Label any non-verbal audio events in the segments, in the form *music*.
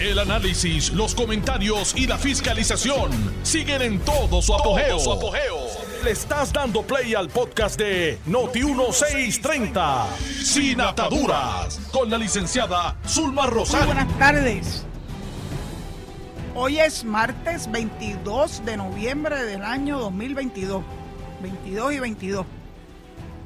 El análisis, los comentarios y la fiscalización siguen en todo su apogeo. Le estás dando play al podcast de Noti1630, Sin Ataduras, con la licenciada Zulma Rosario. buenas tardes. Hoy es martes 22 de noviembre del año 2022. 22 y 22.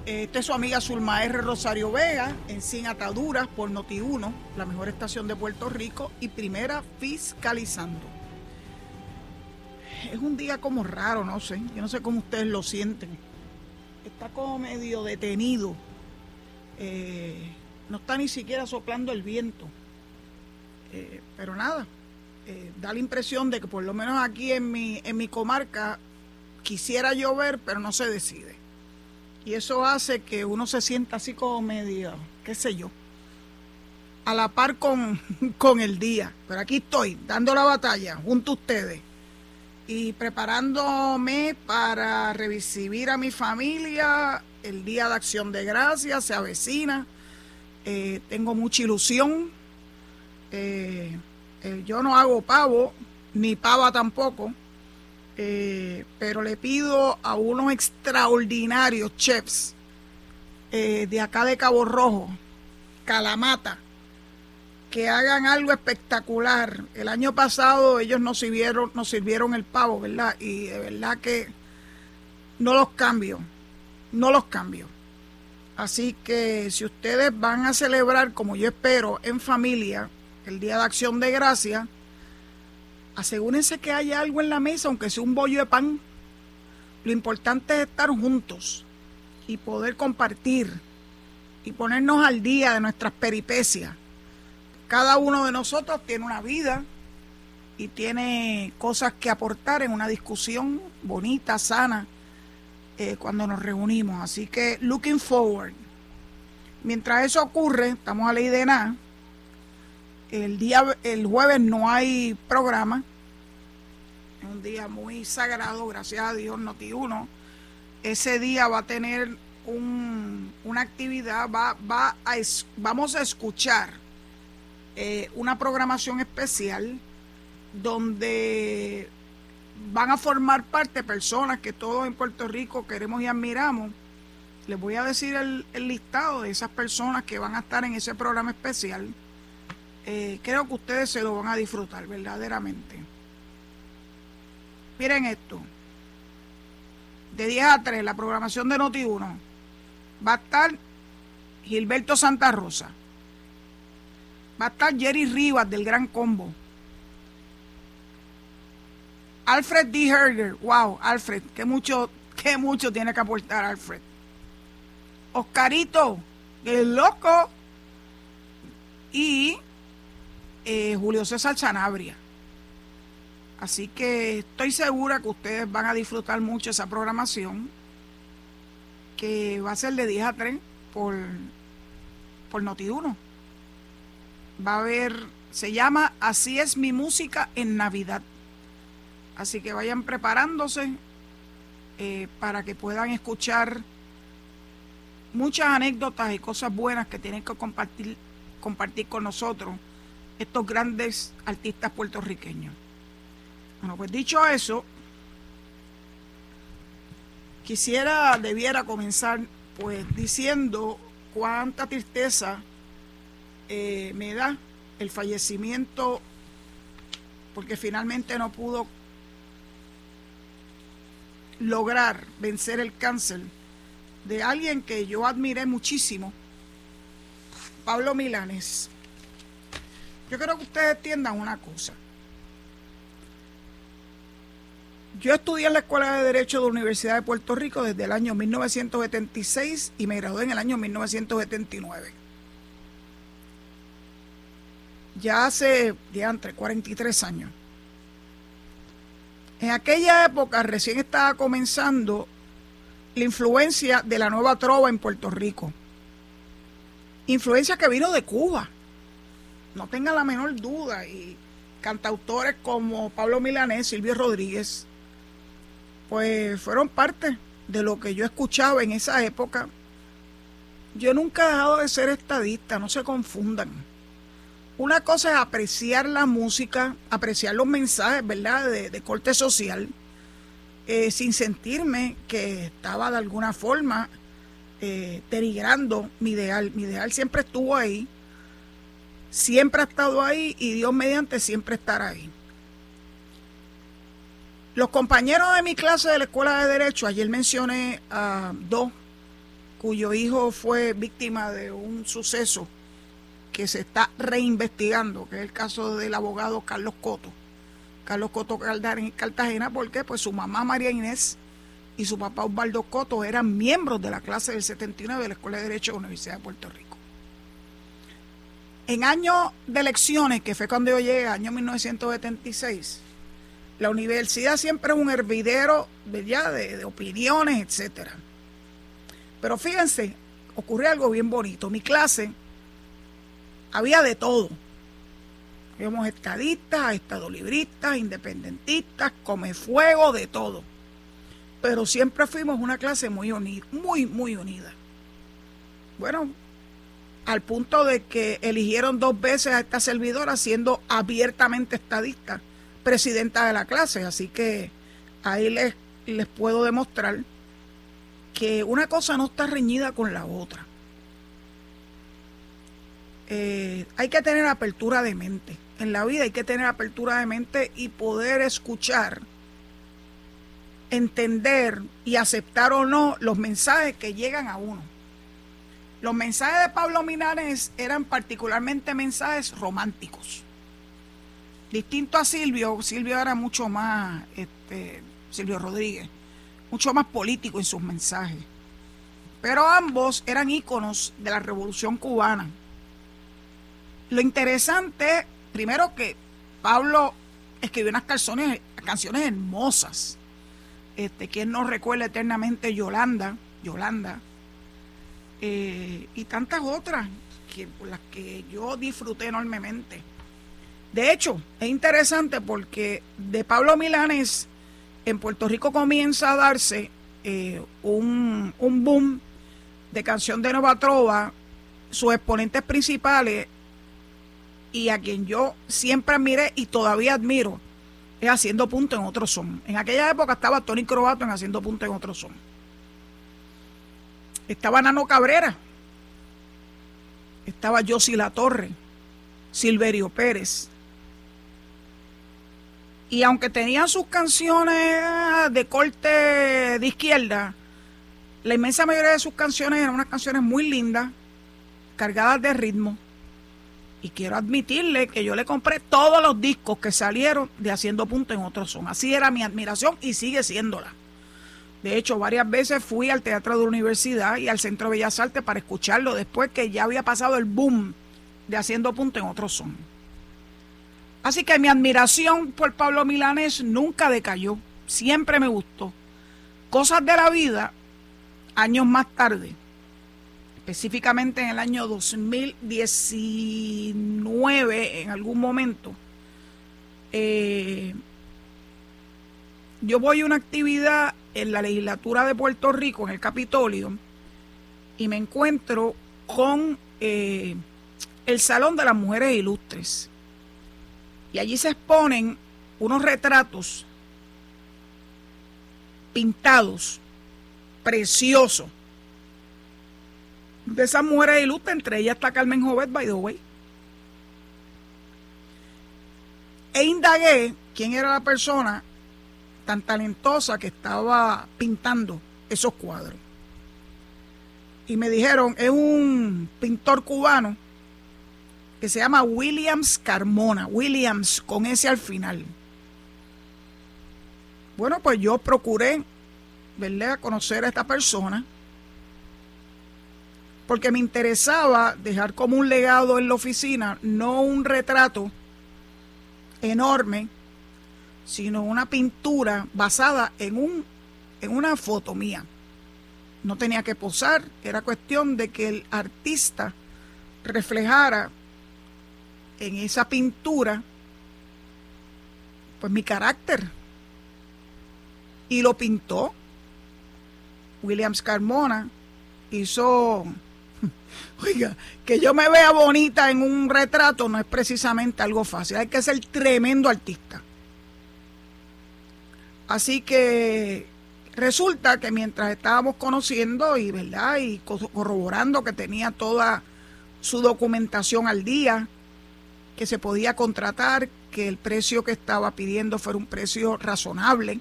Esta es su amiga Zulma R. Rosario Vega en Sin Ataduras por Noti1, la mejor estación de Puerto Rico y primera fiscalizando. Es un día como raro, no sé. Yo no sé cómo ustedes lo sienten. Está como medio detenido. Eh, no está ni siquiera soplando el viento. Eh, pero nada, eh, da la impresión de que por lo menos aquí en mi, en mi comarca quisiera llover, pero no se decide. Y eso hace que uno se sienta así como medio, qué sé yo, a la par con, *laughs* con el día. Pero aquí estoy, dando la batalla junto a ustedes y preparándome para recibir a mi familia. El Día de Acción de Gracias se avecina. Eh, tengo mucha ilusión. Eh, eh, yo no hago pavo, ni pava tampoco. Eh, pero le pido a unos extraordinarios chefs eh, de acá de Cabo Rojo, Calamata, que hagan algo espectacular. El año pasado ellos nos sirvieron, nos sirvieron el pavo, ¿verdad? Y de verdad que no los cambio, no los cambio. Así que si ustedes van a celebrar, como yo espero, en familia, el Día de Acción de Gracia, asegúrense que haya algo en la mesa, aunque sea un bollo de pan. Lo importante es estar juntos y poder compartir y ponernos al día de nuestras peripecias. Cada uno de nosotros tiene una vida y tiene cosas que aportar en una discusión bonita, sana, eh, cuando nos reunimos. Así que, looking forward. Mientras eso ocurre, estamos a ley de. El día, el jueves no hay programa. Es un día muy sagrado, gracias a Dios, Noti uno. Ese día va a tener un, una actividad, va, va a, vamos a escuchar eh, una programación especial donde van a formar parte personas que todos en Puerto Rico queremos y admiramos. Les voy a decir el, el listado de esas personas que van a estar en ese programa especial. Eh, creo que ustedes se lo van a disfrutar verdaderamente. Miren esto. De 10 a 3, la programación de Noti1 va a estar Gilberto Santa Rosa. Va a estar Jerry Rivas del Gran Combo. Alfred D. Herger. Wow, Alfred, que mucho, que mucho tiene que aportar Alfred. Oscarito, el loco. Y eh, Julio César Sanabria. Así que estoy segura que ustedes van a disfrutar mucho esa programación, que va a ser de 10 a 3 por, por Noti1. Va a haber, se llama Así es mi música en Navidad. Así que vayan preparándose eh, para que puedan escuchar muchas anécdotas y cosas buenas que tienen que compartir, compartir con nosotros estos grandes artistas puertorriqueños. Bueno, pues dicho eso, quisiera, debiera comenzar pues diciendo cuánta tristeza eh, me da el fallecimiento, porque finalmente no pudo lograr vencer el cáncer de alguien que yo admiré muchísimo, Pablo Milanes. Yo quiero que ustedes entiendan una cosa. Yo estudié en la Escuela de Derecho de la Universidad de Puerto Rico desde el año 1976 y me gradué en el año 1979. Ya hace, ya entre 43 años. En aquella época recién estaba comenzando la influencia de la nueva trova en Puerto Rico. Influencia que vino de Cuba. No tenga la menor duda. Y cantautores como Pablo Milanés, Silvio Rodríguez, pues fueron parte de lo que yo escuchaba en esa época. Yo nunca he dejado de ser estadista, no se confundan. una cosa es apreciar la música, apreciar los mensajes, ¿verdad?, de, corte social, eh, sin sentirme que estaba de alguna forma eh, mi ideal. Mi ideal siempre estuvo ahí, siempre ha estado ahí y Dios mediante siempre estará ahí. Los compañeros de mi clase de la Escuela de Derecho, ayer mencioné a dos cuyo hijo fue víctima de un suceso que se está reinvestigando, que es el caso del abogado Carlos Coto. Carlos Coto en Cartagena, porque pues su mamá María Inés y su papá Osvaldo Coto eran miembros de la clase del 79 de la Escuela de Derecho de la Universidad de Puerto Rico. En año de elecciones, que fue cuando yo llegué, año 1976, la universidad siempre es un hervidero de, de opiniones, etcétera. Pero fíjense, ocurrió algo bien bonito. Mi clase había de todo. Habíamos estadistas, estadolibristas, independentistas, come fuego, de todo. Pero siempre fuimos una clase muy unida, muy, muy unida. Bueno, al punto de que eligieron dos veces a esta servidora siendo abiertamente estadista, presidenta de la clase. Así que ahí les, les puedo demostrar que una cosa no está reñida con la otra. Eh, hay que tener apertura de mente. En la vida hay que tener apertura de mente y poder escuchar, entender y aceptar o no los mensajes que llegan a uno. Los mensajes de Pablo Minares eran particularmente mensajes románticos. Distinto a Silvio, Silvio era mucho más, este, Silvio Rodríguez, mucho más político en sus mensajes. Pero ambos eran íconos de la revolución cubana lo interesante, primero que Pablo escribió unas canciones, canciones hermosas. Este, quien no recuerda eternamente Yolanda, Yolanda, eh, y tantas otras que, por las que yo disfruté enormemente. De hecho, es interesante porque de Pablo Milanes en Puerto Rico comienza a darse eh, un, un boom de canción de Nueva Trova. Sus exponentes principales y a quien yo siempre admiré y todavía admiro es Haciendo Punto en Otro Son. En aquella época estaba Tony Croato en Haciendo Punto en Otro Son. Estaba Nano Cabrera. Estaba Josie La Torre. Silverio Pérez. Y aunque tenían sus canciones de corte de izquierda, la inmensa mayoría de sus canciones eran unas canciones muy lindas, cargadas de ritmo y quiero admitirle que yo le compré todos los discos que salieron de Haciendo Punto en Otro Son. Así era mi admiración y sigue siéndola. De hecho, varias veces fui al Teatro de la Universidad y al Centro Bellas Artes para escucharlo después que ya había pasado el boom de Haciendo Punto en Otro Son. Así que mi admiración por Pablo Milanés nunca decayó. Siempre me gustó. Cosas de la vida, años más tarde, específicamente en el año 2019, en algún momento, eh, yo voy a una actividad en la legislatura de Puerto Rico, en el Capitolio, y me encuentro con eh, el Salón de las Mujeres Ilustres. Y allí se exponen unos retratos pintados, preciosos, de esas mujeres ilustres, entre ellas está Carmen Jovet, by the way. E indagué quién era la persona tan talentosa que estaba pintando esos cuadros. Y me dijeron, es un pintor cubano que se llama Williams Carmona, Williams con ese al final. Bueno, pues yo procuré, verle a conocer a esta persona porque me interesaba dejar como un legado en la oficina, no un retrato enorme, sino una pintura basada en, un, en una foto mía. No tenía que posar, era cuestión de que el artista reflejara en esa pintura pues mi carácter. Y lo pintó. Williams Carmona hizo *laughs* Oiga, que yo me vea bonita en un retrato no es precisamente algo fácil. Hay que ser tremendo artista. Así que resulta que mientras estábamos conociendo y verdad y corroborando que tenía toda su documentación al día, que se podía contratar, que el precio que estaba pidiendo fuera un precio razonable.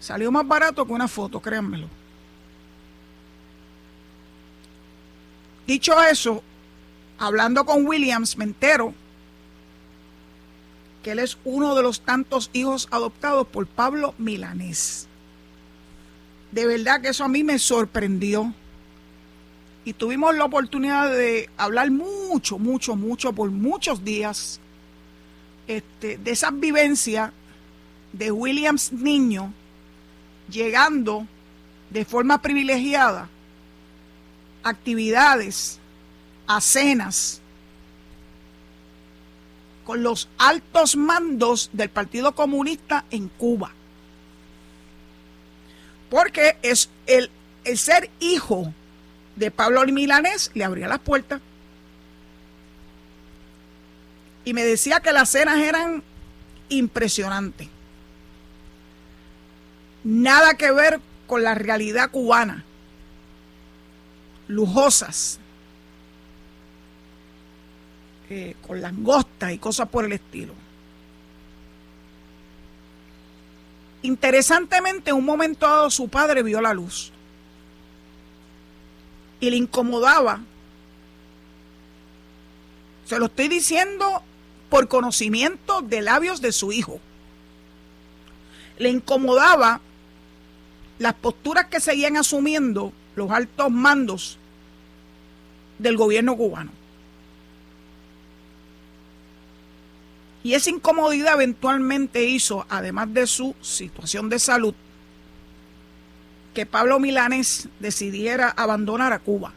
Salió más barato que una foto, créanmelo. Dicho eso, hablando con Williams, me entero que él es uno de los tantos hijos adoptados por Pablo Milanés. De verdad que eso a mí me sorprendió. Y tuvimos la oportunidad de hablar mucho, mucho, mucho, por muchos días, este, de esas vivencias de Williams niño llegando de forma privilegiada actividades, a cenas, con los altos mandos del Partido Comunista en Cuba. Porque es el, el ser hijo de Pablo Milanés le abría las puertas. Y me decía que las cenas eran impresionantes. Nada que ver con la realidad cubana. Lujosas, con langostas y cosas por el estilo. Interesantemente, en un momento dado su padre vio la luz y le incomodaba. Se lo estoy diciendo por conocimiento de labios de su hijo. Le incomodaba las posturas que seguían asumiendo los altos mandos del gobierno cubano. Y esa incomodidad eventualmente hizo, además de su situación de salud, que Pablo Milanes decidiera abandonar a Cuba.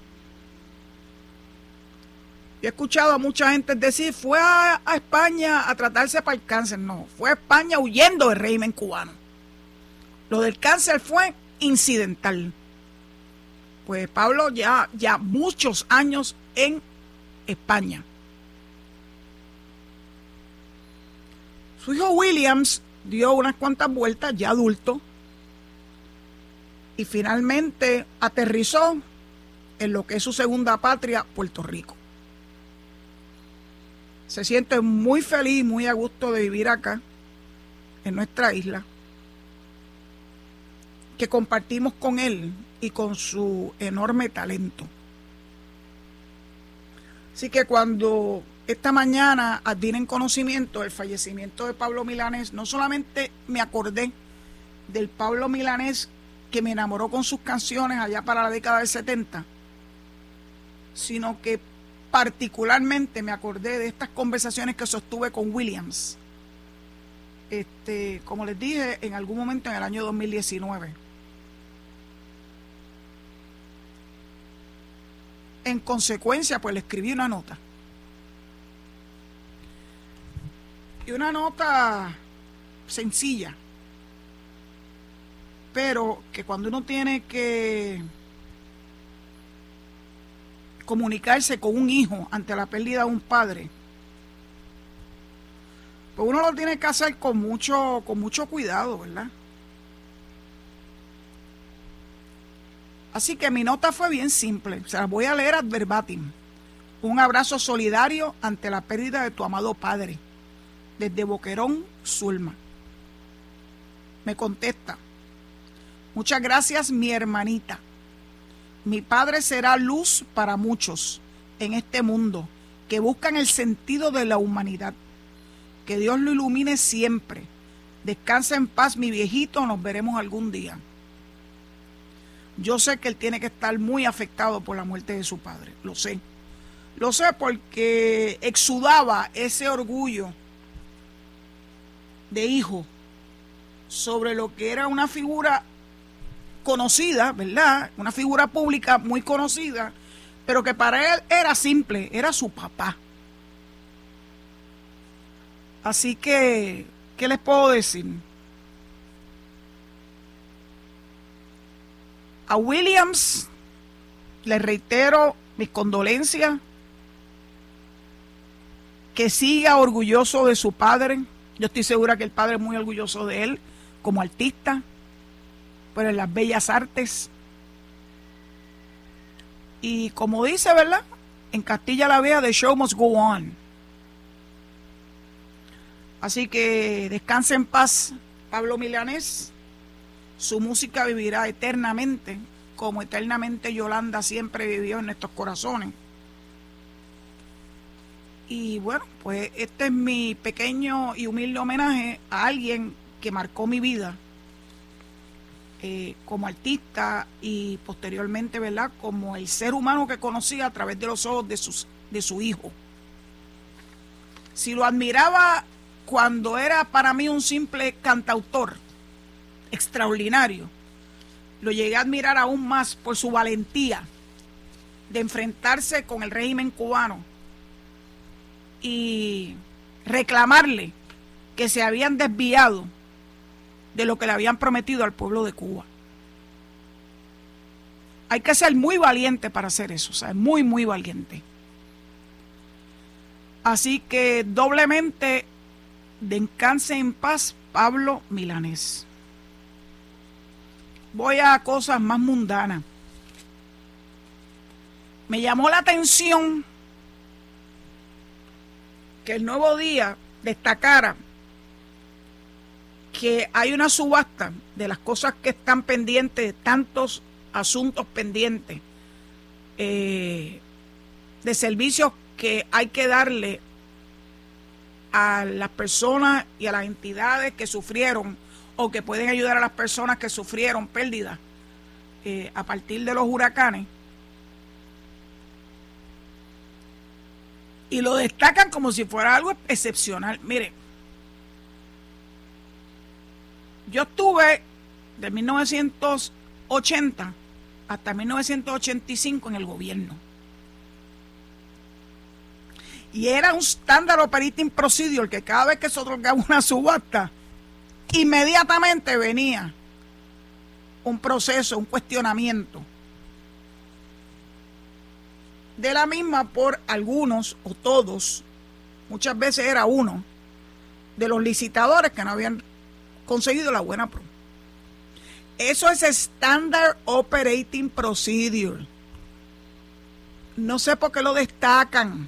he escuchado a mucha gente decir, fue a, España a tratarse para el cáncer. No, fue a España huyendo del régimen cubano. Lo del cáncer fue incidental. Pues Pablo ya, ya muchos años en España. Su hijo Williams dio unas cuantas vueltas, ya adulto, y finalmente aterrizó en lo que es su segunda patria, Puerto Rico. Se siente muy feliz, muy a gusto de vivir acá, en nuestra isla, que compartimos con él y con su enorme talento. Así que cuando esta mañana en conocimiento del fallecimiento de Pablo Milanés, no solamente me acordé del Pablo Milanés que me enamoró con sus canciones allá para la década del 70, sino que particularmente me acordé de estas conversaciones que sostuve con Williams. Este, como les dije, en algún momento en el año 2019. En consecuencia, pues le escribí una nota y una nota sencilla, pero que cuando uno tiene que comunicarse con un hijo ante la pérdida de un padre, pues uno lo tiene que hacer con mucho, con mucho cuidado, ¿verdad? Así que mi nota fue bien simple, se la voy a leer ad verbatim. Un abrazo solidario ante la pérdida de tu amado padre desde Boquerón, Zulma. Me contesta, muchas gracias mi hermanita. Mi padre será luz para muchos en este mundo que buscan el sentido de la humanidad. Que Dios lo ilumine siempre. Descansa en paz mi viejito, nos veremos algún día. Yo sé que él tiene que estar muy afectado por la muerte de su padre, lo sé. Lo sé porque exudaba ese orgullo de hijo sobre lo que era una figura conocida, ¿verdad? Una figura pública muy conocida, pero que para él era simple, era su papá. Así que, ¿qué les puedo decir? A Williams le reitero mis condolencias, que siga orgulloso de su padre. Yo estoy segura que el padre es muy orgulloso de él como artista, pero en las bellas artes. Y como dice, ¿verdad? En Castilla la Vea, the show must go on. Así que descanse en paz, Pablo Milanés. Su música vivirá eternamente, como eternamente Yolanda siempre vivió en nuestros corazones. Y bueno, pues este es mi pequeño y humilde homenaje a alguien que marcó mi vida eh, como artista y posteriormente, ¿verdad? Como el ser humano que conocí a través de los ojos de, sus, de su hijo. Si lo admiraba cuando era para mí un simple cantautor extraordinario, lo llegué a admirar aún más por su valentía de enfrentarse con el régimen cubano y reclamarle que se habían desviado de lo que le habían prometido al pueblo de Cuba. Hay que ser muy valiente para hacer eso, o sea, muy, muy valiente. Así que doblemente descanse en paz Pablo Milanés. Voy a cosas más mundanas. Me llamó la atención que el nuevo día destacara que hay una subasta de las cosas que están pendientes, tantos asuntos pendientes, eh, de servicios que hay que darle a las personas y a las entidades que sufrieron o que pueden ayudar a las personas que sufrieron pérdidas eh, a partir de los huracanes. Y lo destacan como si fuera algo excepcional. Mire, yo estuve de 1980 hasta 1985 en el gobierno. Y era un estándar operating procedure que cada vez que se otorgaba una subasta, inmediatamente venía un proceso, un cuestionamiento. De la misma por algunos o todos, muchas veces era uno, de los licitadores que no habían conseguido la buena pro. Eso es Standard Operating Procedure. No sé por qué lo destacan.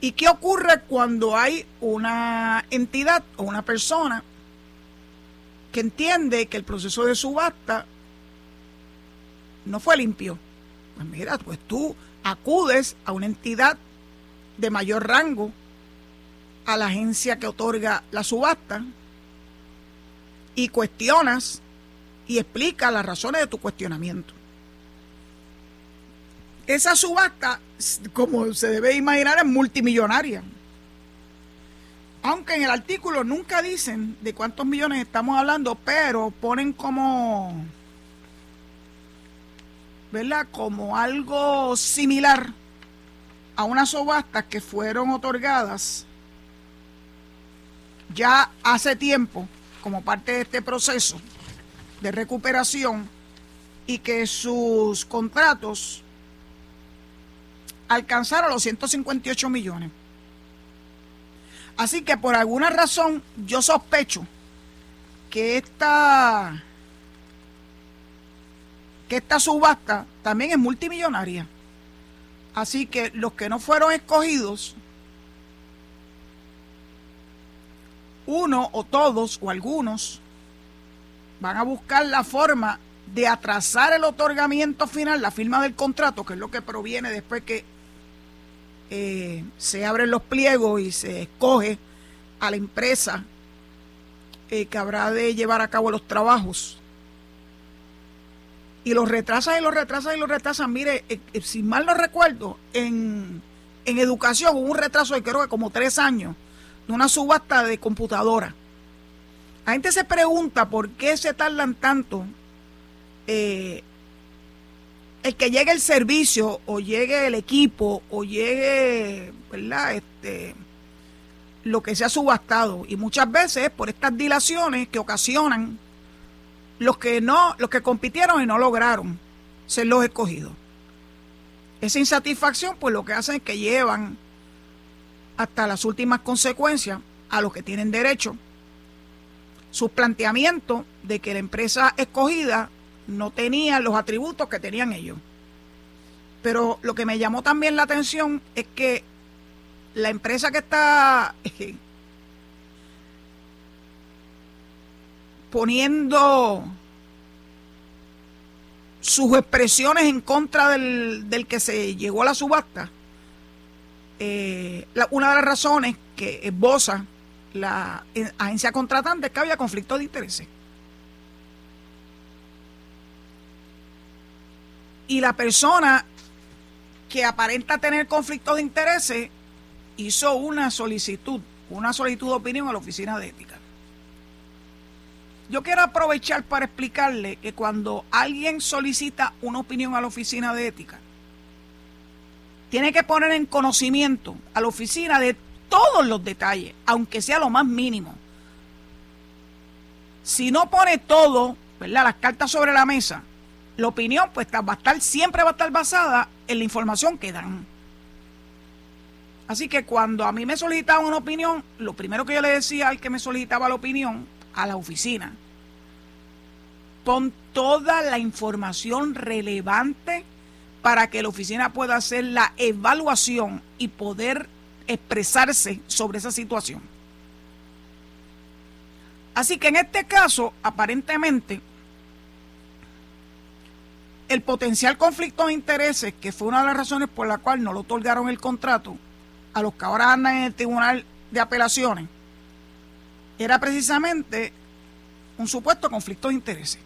¿Y qué ocurre cuando hay una entidad o una persona que entiende que el proceso de subasta no fue limpio? Pues mira, pues tú acudes a una entidad de mayor rango, a la agencia que otorga la subasta, y cuestionas y explica las razones de tu cuestionamiento. Esa subasta, como se debe imaginar, es multimillonaria. Aunque en el artículo nunca dicen de cuántos millones estamos hablando, pero ponen como, ¿verdad? Como algo similar a unas subastas que fueron otorgadas ya hace tiempo como parte de este proceso de recuperación y que sus contratos alcanzaron los 158 millones. Así que por alguna razón yo sospecho que esta que esta subasta también es multimillonaria. Así que los que no fueron escogidos uno o todos o algunos van a buscar la forma de atrasar el otorgamiento final, la firma del contrato, que es lo que proviene después que eh, se abren los pliegos y se escoge a la empresa eh, que habrá de llevar a cabo los trabajos. Y los retrasan y los retrasan y los retrasan. Mire, eh, si mal no recuerdo, en, en educación hubo un retraso de creo que como tres años de una subasta de computadora. La gente se pregunta por qué se tardan tanto eh, el que llegue el servicio o llegue el equipo o llegue, ¿verdad? Este, lo que se ha subastado. Y muchas veces por estas dilaciones que ocasionan los que no, los que compitieron y no lograron. ser los escogidos. Esa insatisfacción, pues lo que hacen es que llevan hasta las últimas consecuencias a los que tienen derecho sus planteamientos de que la empresa escogida no tenía los atributos que tenían ellos. Pero lo que me llamó también la atención es que la empresa que está *laughs* poniendo sus expresiones en contra del, que se llegó a la subasta, eh, una de las razones que esboza la agencia contratante es que había conflicto de intereses. Y la persona que aparenta tener conflicto de intereses hizo una solicitud, una solicitud de opinión a la oficina de ética. Yo quiero aprovechar para explicarle que cuando alguien solicita una opinión a la oficina de ética, tiene que poner en conocimiento a la oficina de todos los detalles, aunque sea lo más mínimo. Si no pone todo, ¿verdad? Las cartas sobre la mesa, la opinión pues va a estar, siempre va a estar basada en la información que dan. Así que cuando a mí me solicitaban una opinión, lo primero que yo le decía al que me solicitaba la opinión, a la oficina, pon toda la información relevante para que la oficina pueda hacer la evaluación y poder expresarse sobre esa situación. Así que en este caso, aparentemente, el potencial conflicto de intereses, que fue una de las razones por la cual no lo otorgaron el contrato a los que ahora andan en el Tribunal de Apelaciones, era precisamente un supuesto conflicto de intereses.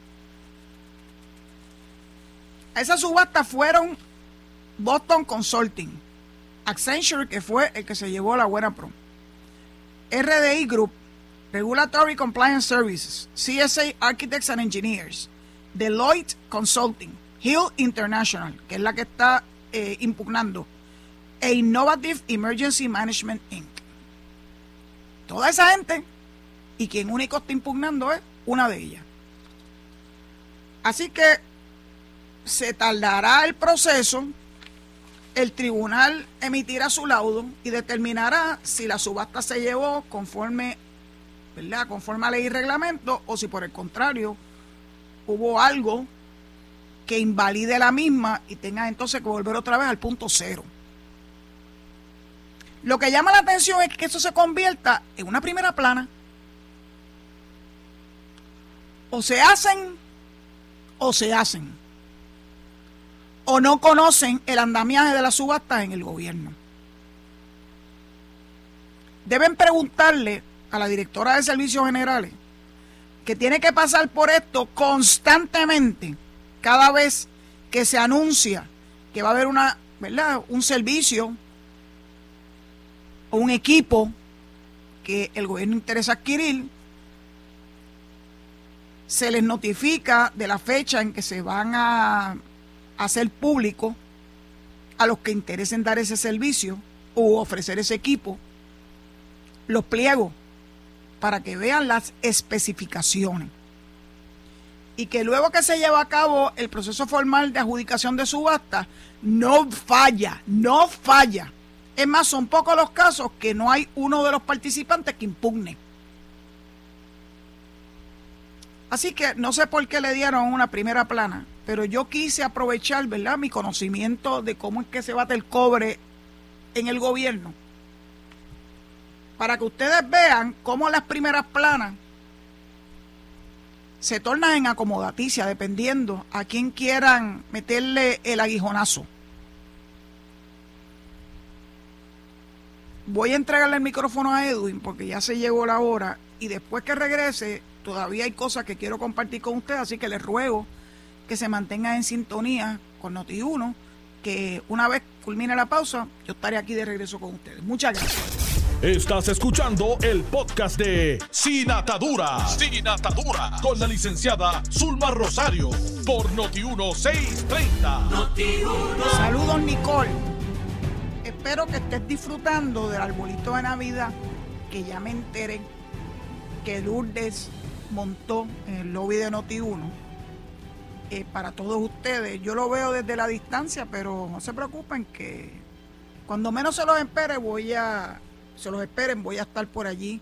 A esa subasta fueron Boston Consulting, Accenture, que fue el que se llevó la buena pro, RDI Group, Regulatory Compliance Services, CSA Architects and Engineers, Deloitte Consulting, Hill International, que es la que está eh, impugnando, e Innovative Emergency Management Inc. Toda esa gente, y quien único está impugnando es una de ellas. Así que se tardará el proceso el tribunal emitirá su laudo y determinará si la subasta se llevó conforme, ¿verdad? conforme a ley y reglamento o si por el contrario hubo algo que invalide la misma y tenga entonces que volver otra vez al punto cero. Lo que llama la atención es que eso se convierta en una primera plana. O se hacen o se hacen o no conocen el andamiaje de la subasta en el gobierno. Deben preguntarle a la directora de Servicios Generales que tiene que pasar por esto constantemente cada vez que se anuncia que va a haber una, ¿verdad? un servicio o un equipo que el gobierno interesa adquirir, se les notifica de la fecha en que se van a hacer público a los que interesen dar ese servicio o ofrecer ese equipo los pliegos para que vean las especificaciones y que luego que se lleva a cabo el proceso formal de adjudicación de subasta no falla, no falla. Es más, son pocos los casos que no hay uno de los participantes que impugne. Así que no sé por qué le dieron una primera plana, pero yo quise aprovechar, ¿verdad?, mi conocimiento de cómo es que se bate el cobre en el gobierno, para que ustedes vean cómo las primeras planas se tornan en acomodaticia dependiendo a quién quieran meterle el aguijonazo. Voy a entregarle el micrófono a Edwin porque ya se llegó la hora y después que regrese todavía hay cosas que quiero compartir con ustedes, así que les ruego que se mantengan en sintonía con Noti1, que una vez culmine la pausa, yo estaré aquí de regreso con ustedes. Muchas gracias. Estás escuchando el podcast de Sin Atadura. Sin Atadura. Con la licenciada Zulma Rosario. Por Noti1630. Saludos, Nicole. Espero que estés disfrutando del arbolito de Navidad. Que ya me enteré que Lourdes montó en el lobby de Noti1 eh, para todos ustedes. Yo lo veo desde la distancia, pero no se preocupen que cuando menos se los espere voy a, se los esperen, voy a estar por allí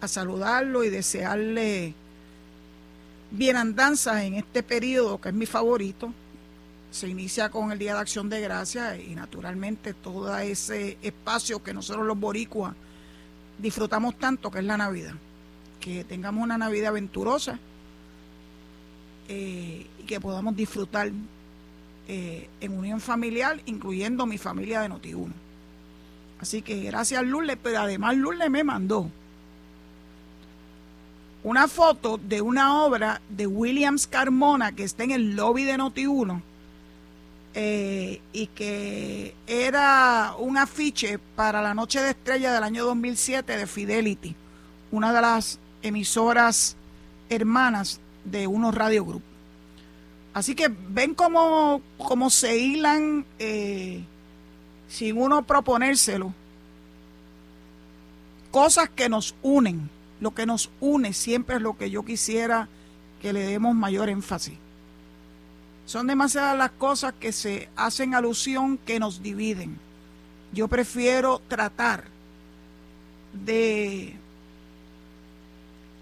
a saludarlo y desearle bienandanzas en este periodo que es mi favorito. Se inicia con el Día de Acción de Gracias y naturalmente todo ese espacio que nosotros los boricuas disfrutamos tanto, que es la Navidad. Que tengamos una Navidad aventurosa eh, y que podamos disfrutar eh, en unión familiar, incluyendo mi familia de Notiuno. Así que gracias Lourdes, pero además Lourdes me mandó una foto de una obra de Williams Carmona que está en el lobby de Noti1 eh, y que era un afiche para la Noche de Estrella del año 2007 de Fidelity, una de las emisoras hermanas de unos Radio Group. Así que ven cómo, cómo se hilan eh, sin uno proponérselo cosas que nos unen lo que nos une siempre es lo que yo quisiera que le demos mayor énfasis. Son demasiadas las cosas que se hacen alusión que nos dividen. Yo prefiero tratar de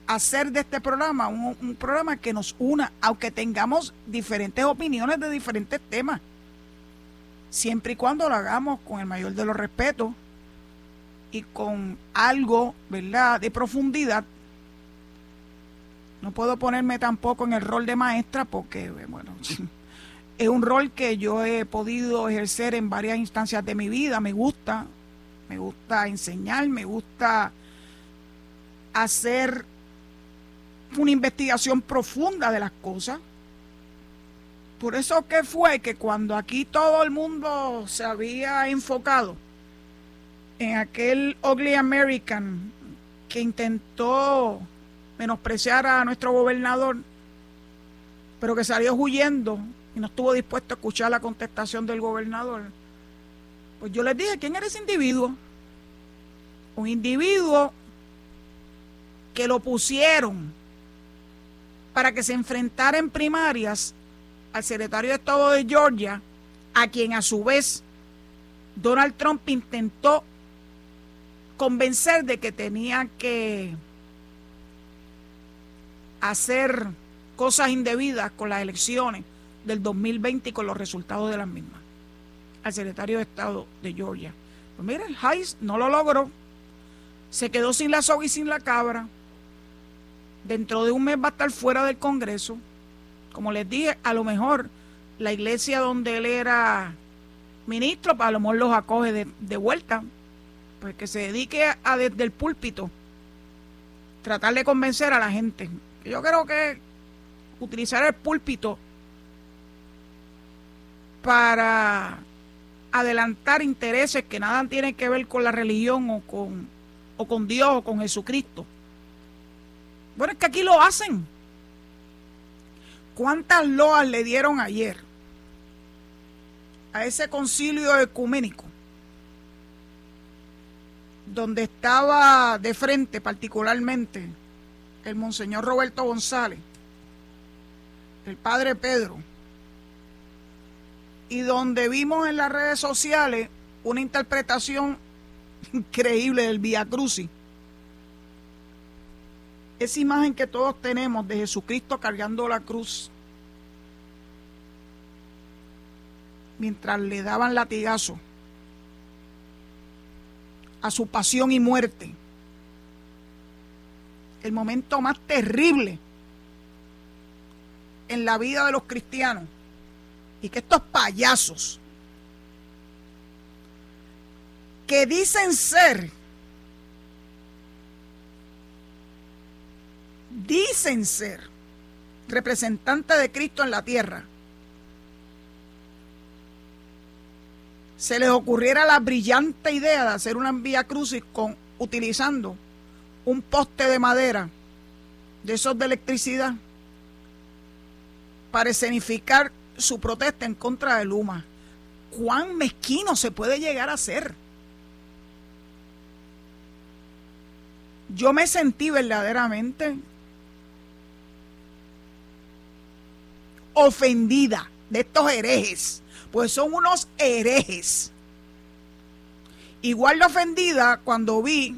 hacer de este programa un, programa que nos una, aunque tengamos diferentes opiniones de diferentes temas, siempre y cuando lo hagamos con el mayor de los respetos y con algo, ¿verdad?, de profundidad. No puedo ponerme tampoco en el rol de maestra porque, bueno, *laughs* es un rol que yo he podido ejercer en varias instancias de mi vida. Me gusta, me gusta enseñar, me gusta hacer una investigación profunda de las cosas. Por eso que fue que cuando aquí todo el mundo se había enfocado en aquel Ugly American que intentó menospreciar a nuestro gobernador, pero que salió huyendo y no estuvo dispuesto a escuchar la contestación del gobernador. Pues yo les dije, ¿quién era ese individuo? Un individuo que lo pusieron para que se enfrentara en primarias al secretario de Estado de Georgia, a quien a su vez Donald Trump intentó convencer de que tenía que hacer cosas indebidas con las elecciones del 2020 y con los resultados de las mismas al secretario de Estado de Georgia. Pues mira, el no lo logró, se quedó sin la soga y sin la cabra. Dentro de un mes va a estar fuera del Congreso. Como les dije, a lo mejor la iglesia donde él era ministro, a lo mejor los acoge de, vuelta, pues que se dedique a, desde el púlpito tratar de convencer a la gente. Yo creo que utilizar el púlpito para adelantar intereses que nada tienen que ver con la religión o con, o con Dios o con Jesucristo. Bueno, es que aquí lo hacen. ¿Cuántas loas le dieron ayer a ese concilio ecuménico? donde estaba de frente particularmente el monseñor Roberto González, el padre Pedro, y donde vimos en las redes sociales una interpretación *laughs* increíble del Via Crucis. Esa imagen que todos tenemos de Jesucristo cargando la cruz mientras le daban latigazo a su pasión y muerte. El momento más terrible en la vida de los cristianos. Y que estos payasos que dicen ser, dicen ser representantes de Cristo en la tierra, se les ocurriera la brillante idea de hacer una vía crucis con, utilizando un poste de madera de esos de electricidad para escenificar su protesta en contra de Luma. ¿Cuán mezquino se puede llegar a ser? Yo me sentí verdaderamente ofendida de estos herejes, pues son unos herejes. Igual de ofendida cuando vi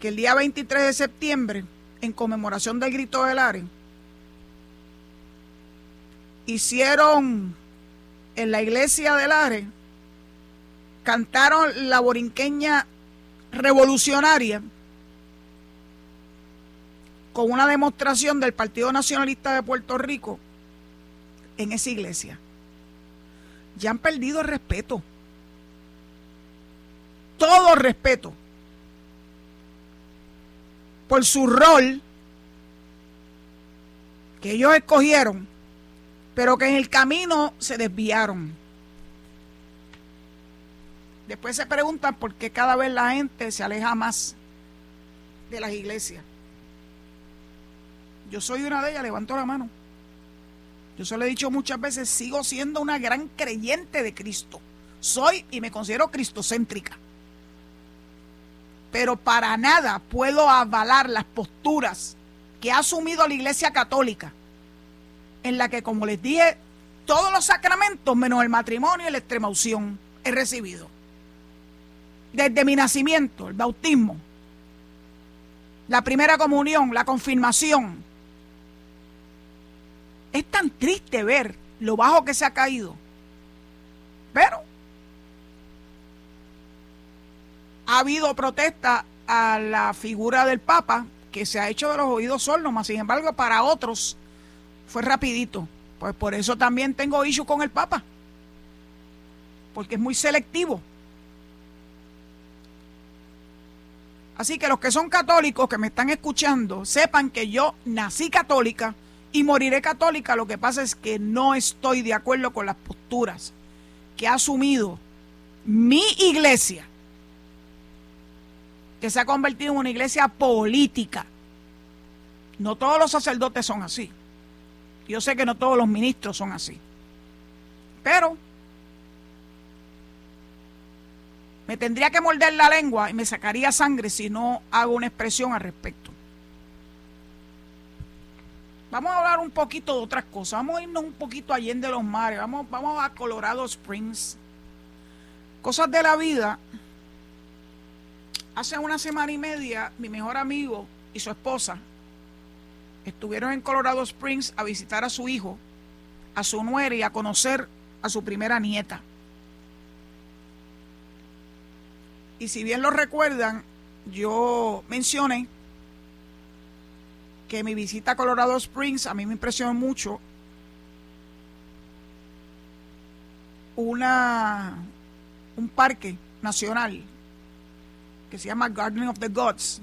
que el día 23 de septiembre, en conmemoración del grito del Are, hicieron en la iglesia del Are, cantaron la borinqueña revolucionaria con una demostración del Partido Nacionalista de Puerto Rico en esa iglesia. Ya han perdido respeto. Todo respeto por su rol que ellos escogieron, pero que en el camino se desviaron. Después se preguntan por qué cada vez la gente se aleja más de las iglesias. Yo soy una de ellas, levanto la mano. Yo se lo he dicho muchas veces, sigo siendo una gran creyente de Cristo. Soy y me considero cristocéntrica. Pero para nada puedo avalar las posturas que ha asumido la Iglesia Católica, en la que, como les dije, todos los sacramentos, menos el matrimonio y la extrema unción, he recibido. Desde mi nacimiento, el bautismo, la primera comunión, la confirmación, es tan triste ver lo bajo que se ha caído. Pero ha habido protesta a la figura del Papa que se ha hecho de los oídos sordos, más sin embargo para otros fue rapidito. Pues por eso también tengo issue con el Papa, porque es muy selectivo. Así que los que son católicos que me están escuchando, sepan que yo nací católica, y moriré católica. Lo que pasa es que no estoy de acuerdo con las posturas que ha asumido mi iglesia, que se ha convertido en una iglesia política. No todos los sacerdotes son así. Yo sé que no todos los ministros son así. Pero me tendría que morder la lengua y me sacaría sangre si no hago una expresión al respecto. Vamos a hablar un poquito de otras cosas. Vamos a irnos un poquito allende los mares. Vamos, vamos a Colorado Springs. Cosas de la vida. Hace una semana y media, mi mejor amigo y su esposa estuvieron en Colorado Springs a visitar a su hijo, a su nuera y a conocer a su primera nieta. Y si bien lo recuerdan, yo mencioné que mi visita a Colorado Springs a mí me impresionó mucho. Una un parque nacional que se llama Garden of the Gods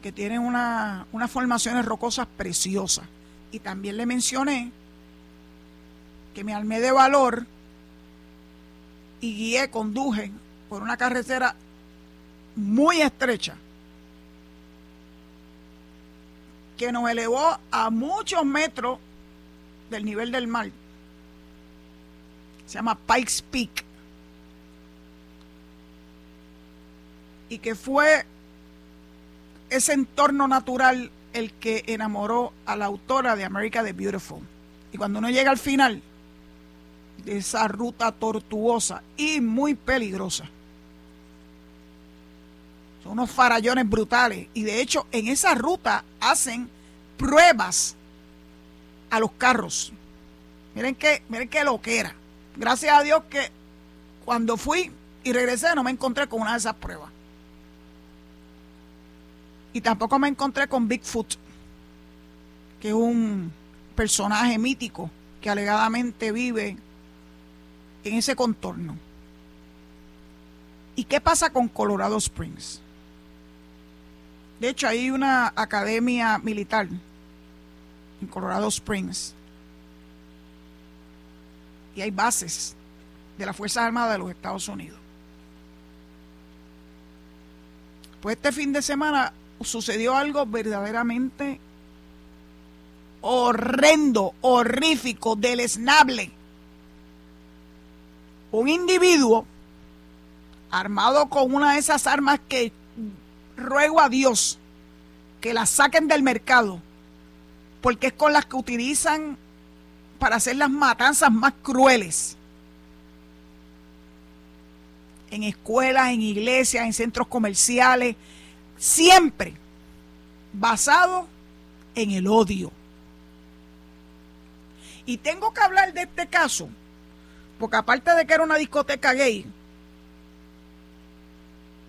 que tiene una, unas formaciones rocosas preciosas. Y también le mencioné que me armé de valor y guié, conduje por una carretera muy estrecha que nos elevó a muchos metros del nivel del mar. Se llama Pikes Peak. Y que fue ese entorno natural el que enamoró a la autora de America the Beautiful. Y cuando uno llega al final de esa ruta tortuosa y muy peligrosa, son unos farallones brutales. Y de hecho, en esa ruta hacen pruebas a los carros. Miren qué, miren qué lo que era. Gracias a Dios que cuando fui y regresé no me encontré con una de esas pruebas. Y tampoco me encontré con Bigfoot, que es un personaje mítico que alegadamente vive en ese contorno. ¿Y qué pasa con Colorado Springs? De hecho, hay una academia militar en Colorado Springs. Y hay bases de las Fuerzas Armadas de los Estados Unidos. Pues este fin de semana sucedió algo verdaderamente horrendo, horrífico, deleznable. Un individuo armado con una de esas armas que ruego a Dios que la saquen del mercado, porque es con las que utilizan para hacer las matanzas más crueles. En escuelas, en iglesias, en centros comerciales, siempre basado en el odio. Y tengo que hablar de este caso, porque aparte de que era una discoteca gay,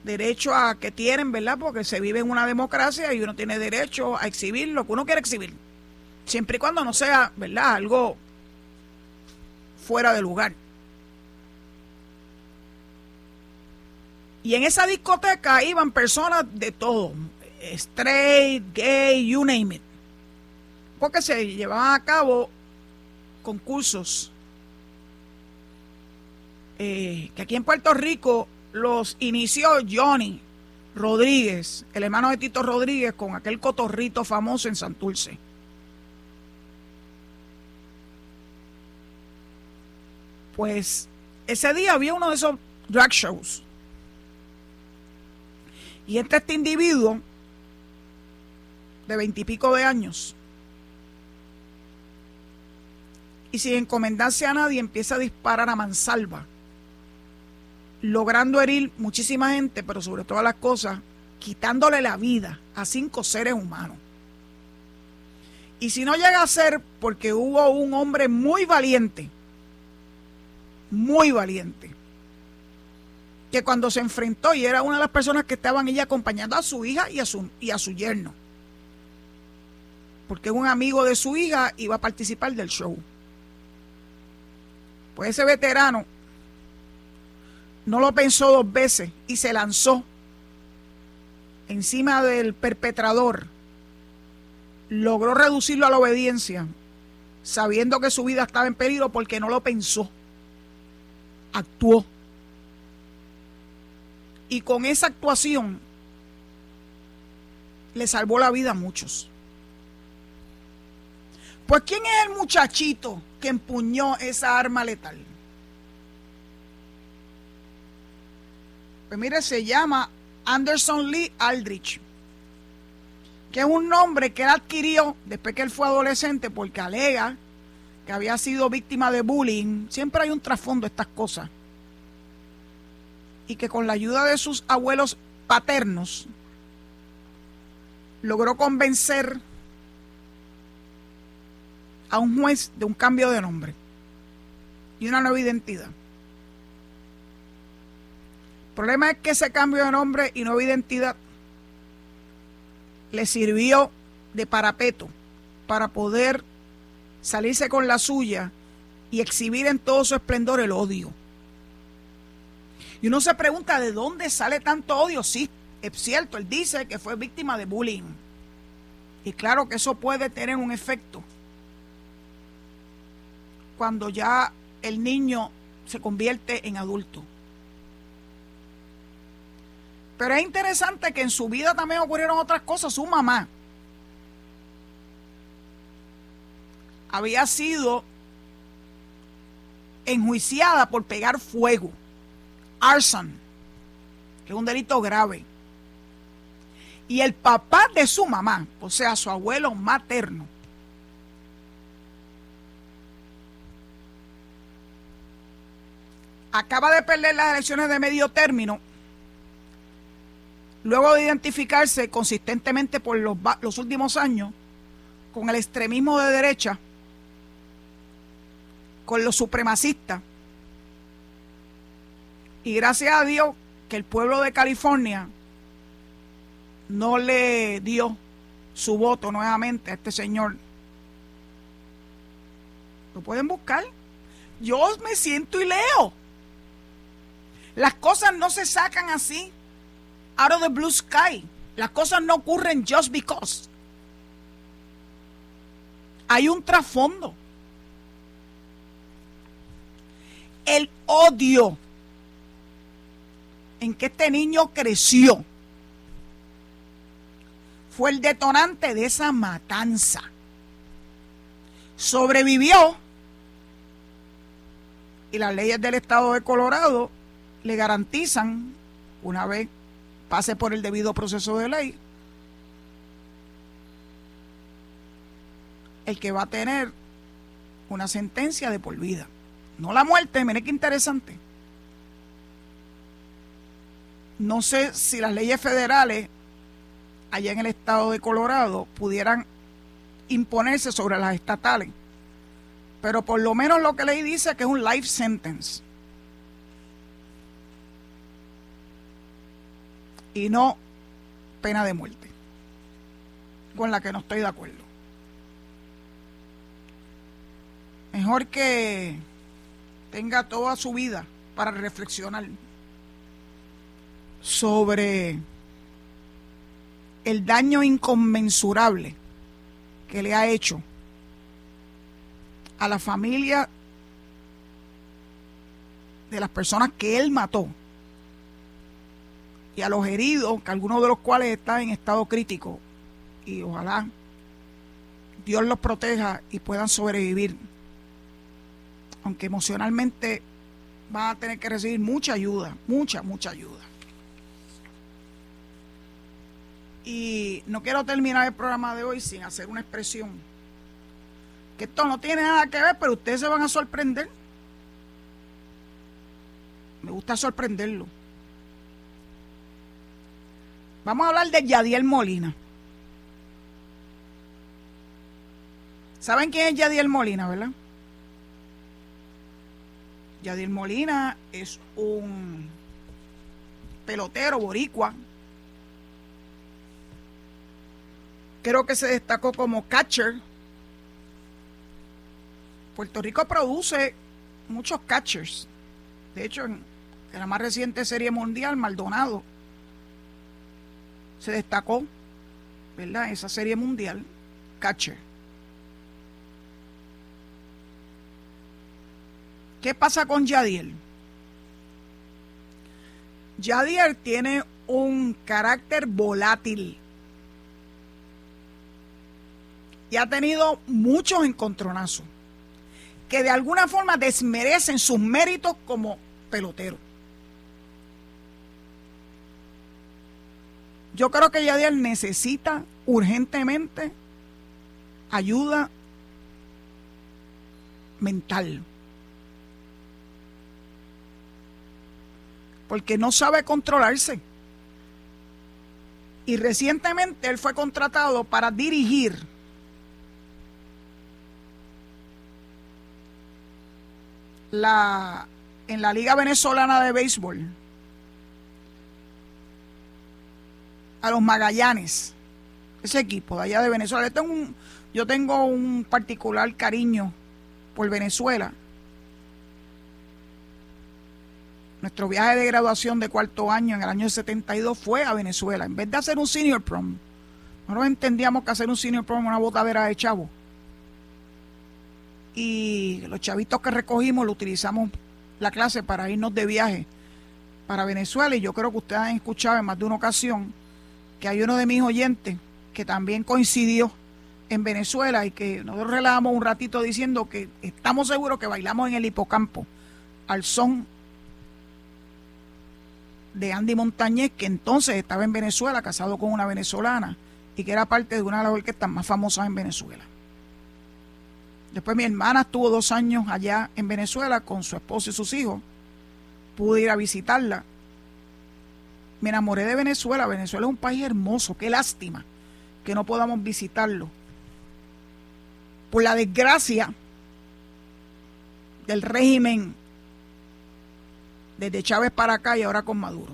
derecho a que tienen, ¿verdad? Porque se vive en una democracia y uno tiene derecho a exhibir lo que uno quiere exhibir. Siempre y cuando no sea, ¿verdad? Algo fuera de lugar. Y en esa discoteca iban personas de todo, straight, gay, you name it. Porque se llevaban a cabo concursos eh, que aquí en Puerto Rico los inició Johnny Rodríguez, el hermano de Tito Rodríguez, con aquel cotorrito famoso en Santurce. Pues ese día había uno de esos drag shows. Y este, este individuo de veintipico de años y sin encomendarse a nadie empieza a disparar a mansalva logrando herir muchísima gente, pero sobre todas las cosas, quitándole la vida a cinco seres humanos. Y si no llega a ser porque hubo un hombre muy valiente, muy valiente, que cuando se enfrentó y era una de las personas que estaban ella acompañando a su hija y a su, y a su yerno, porque un amigo de su hija iba a participar del show. Pues ese veterano no lo pensó dos veces y se lanzó encima del perpetrador. Logró reducirlo a la obediencia, sabiendo que su vida estaba en peligro porque no lo pensó. Actuó. Y con esa actuación le salvó la vida a muchos. Pues ¿quién es el muchachito que empuñó esa arma letal? Pues mire, se llama Anderson Lee Aldrich, que es un nombre que él adquirió después que él fue adolescente porque alega que había sido víctima de bullying. Siempre hay un trasfondo de estas cosas. Y que con la ayuda de sus abuelos paternos logró convencer a un juez de un cambio de nombre y una nueva identidad. Problema es que ese cambio de nombre y nueva identidad le sirvió de parapeto para poder salirse con la suya y exhibir en todo su esplendor el odio. Y uno se pregunta de dónde sale tanto odio. Sí, es cierto, él dice que fue víctima de bullying. Y claro que eso puede tener un efecto cuando ya el niño se convierte en adulto. Pero es interesante que en su vida también ocurrieron otras cosas. Su mamá había sido enjuiciada por pegar fuego, arson, que es un delito grave. Y el papá de su mamá, o sea, su abuelo materno, acaba de perder las elecciones de medio término luego de identificarse consistentemente por los, últimos años con el extremismo de derecha, con los supremacistas, y gracias a Dios que el pueblo de California no le dio su voto nuevamente a este señor. Lo pueden buscar. Yo me siento y leo. Las cosas no se sacan así out of the blue sky. Las cosas no ocurren just because. Hay un trasfondo. El odio en que este niño creció fue el detonante de esa matanza. Sobrevivió y las leyes del estado de Colorado le garantizan, una vez pase por el debido proceso de ley, el que va a tener una sentencia de por vida. No la muerte, mire qué interesante. No sé si las leyes federales allá en el estado de Colorado pudieran imponerse sobre las estatales. Pero por lo menos lo que leí dice que es un life sentence. Y no pena de muerte. Con la que no estoy de acuerdo. Mejor que tenga toda su vida para reflexionar sobre el daño inconmensurable que le ha hecho a la familia de las personas que él mató y a los heridos, que algunos de los cuales están en estado crítico y ojalá Dios los proteja y puedan sobrevivir, aunque emocionalmente van a tener que recibir mucha ayuda, mucha, mucha ayuda. Y no quiero terminar el programa de hoy sin hacer una expresión. Que esto no tiene nada que ver, pero ustedes se van a sorprender. Me gusta sorprenderlo. Vamos a hablar de Yadiel Molina. ¿Saben quién es Yadiel Molina, verdad? Yadiel Molina es un pelotero boricua Creo que se destacó como catcher. Puerto Rico produce muchos catchers. De hecho, en, la más reciente serie mundial, Maldonado se destacó, ¿verdad? Esa serie mundial, catcher. ¿Qué pasa con Yadiel? Yadiel tiene un carácter volátil y ha tenido muchos encontronazos que de alguna forma desmerecen sus méritos como pelotero. Yo creo que Yadiel necesita urgentemente ayuda mental. Porque no sabe controlarse. Y recientemente él fue contratado para dirigir la, en la Liga Venezolana de Béisbol a los Magallanes, ese equipo de allá de Venezuela. Yo tengo un, yo tengo un particular cariño por Venezuela. Nuestro viaje de graduación de cuarto año en el año 72 fue a Venezuela. En vez de hacer un senior prom, nosotros entendíamos que hacer un senior prom una botadera de chavo y los chavitos que recogimos lo utilizamos la clase para irnos de viaje para Venezuela y yo creo que ustedes han escuchado en más de una ocasión que hay uno de mis oyentes que también coincidió en Venezuela y que nosotros relajamos un ratito diciendo que estamos seguros que bailamos en el hipocampo al son de Andy Montañez, que entonces estaba en Venezuela, casado con una venezolana y que era parte de una de las orquestas más famosas en Venezuela. Después mi hermana estuvo dos años allá en Venezuela con su esposo y sus hijos. Pude ir a visitarla. Me enamoré de Venezuela. Venezuela es un país hermoso. Qué lástima que no podamos visitarlo. Por la desgracia del régimen desde Chávez para acá y ahora con Maduro.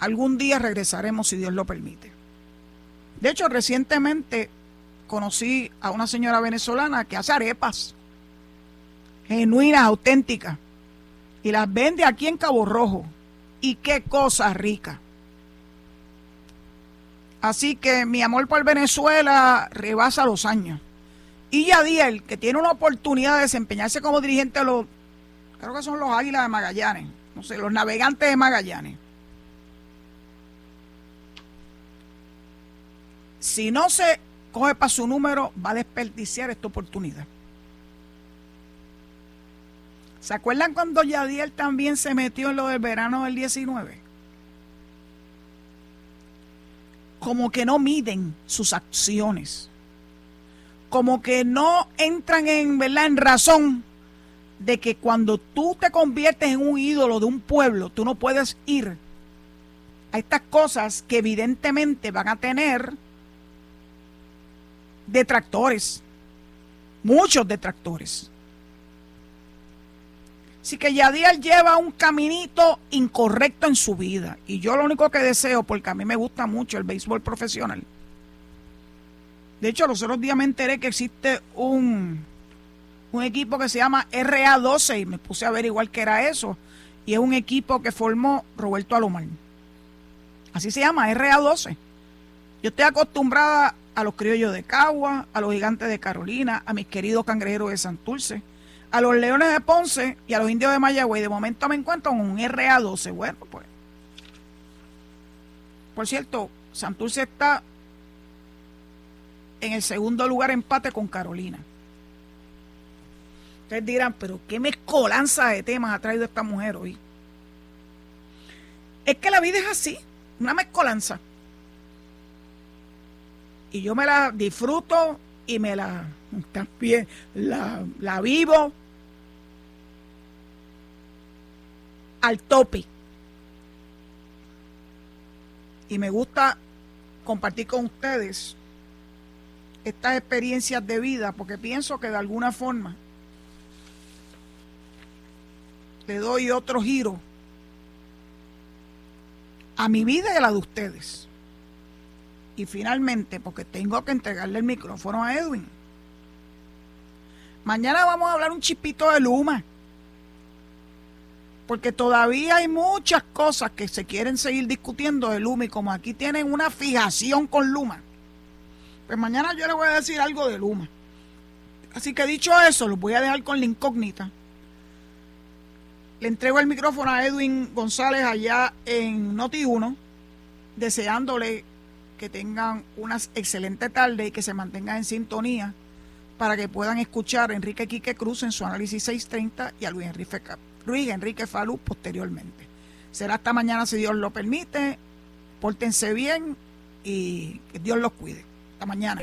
Algún día regresaremos si Dios lo permite. De hecho, recientemente conocí a una señora venezolana que hace arepas genuinas, auténticas, y las vende aquí en Cabo Rojo. Y qué cosa rica. Así que mi amor por Venezuela rebasa los años. Y Yadiel, que tiene una oportunidad de desempeñarse como dirigente de los, creo que son los Águilas de Magallanes, no sé, los navegantes de Magallanes. Si no se coge para su número, va a desperdiciar esta oportunidad. ¿Se acuerdan cuando Yadiel también se metió en lo del verano del 19? Como que no miden sus acciones. como que no entran en, ¿verdad? en razón de que cuando tú te conviertes en un ídolo de un pueblo, tú no puedes ir a estas cosas que evidentemente van a tener detractores, muchos detractores. Así que Yadiel lleva un caminito incorrecto en su vida. Y yo lo único que deseo, porque a mí me gusta mucho el béisbol profesional. De hecho, los otros días me enteré que existe un, un equipo que se llama RA12 y me puse a ver igual que era eso. Y es un equipo que formó Roberto Alomar. Así se llama, RA12. Yo estoy acostumbrada a los criollos de Cagua, a los gigantes de Carolina, a mis queridos cangrejeros de Santurce a los Leones de Ponce y a los Indios de Mayagüey. De momento me encuentro con un RA12. Bueno, pues. Por cierto, Santurce está en el segundo lugar empate con Carolina. Ustedes dirán, pero qué mezcolanza de temas ha traído esta mujer hoy. Es que la vida es así, una mezcolanza. Y yo me la disfruto y me la también la, la vivo al tope. Y me gusta compartir con ustedes estas experiencias de vida porque pienso que de alguna forma le doy otro giro a mi vida y a la de ustedes. Y finalmente, porque tengo que entregarle el micrófono a Edwin. Mañana vamos a hablar un chipito de Luma porque todavía hay muchas cosas que se quieren seguir discutiendo de Luma y como aquí tienen una fijación con Luma, pues mañana yo les voy a decir algo de Luma. Así que dicho eso, los voy a dejar con la incógnita. Le entrego el micrófono a Edwin González allá en Noti1, deseándole que tengan una excelente tarde y que se mantengan en sintonía para que puedan escuchar a Enrique Quique Cruz en su análisis 630 y a Luis Enrique. Luis Enrique Falú posteriormente. Será hasta mañana si Dios lo permite. Pórtense bien y que Dios los cuide. Hasta mañana.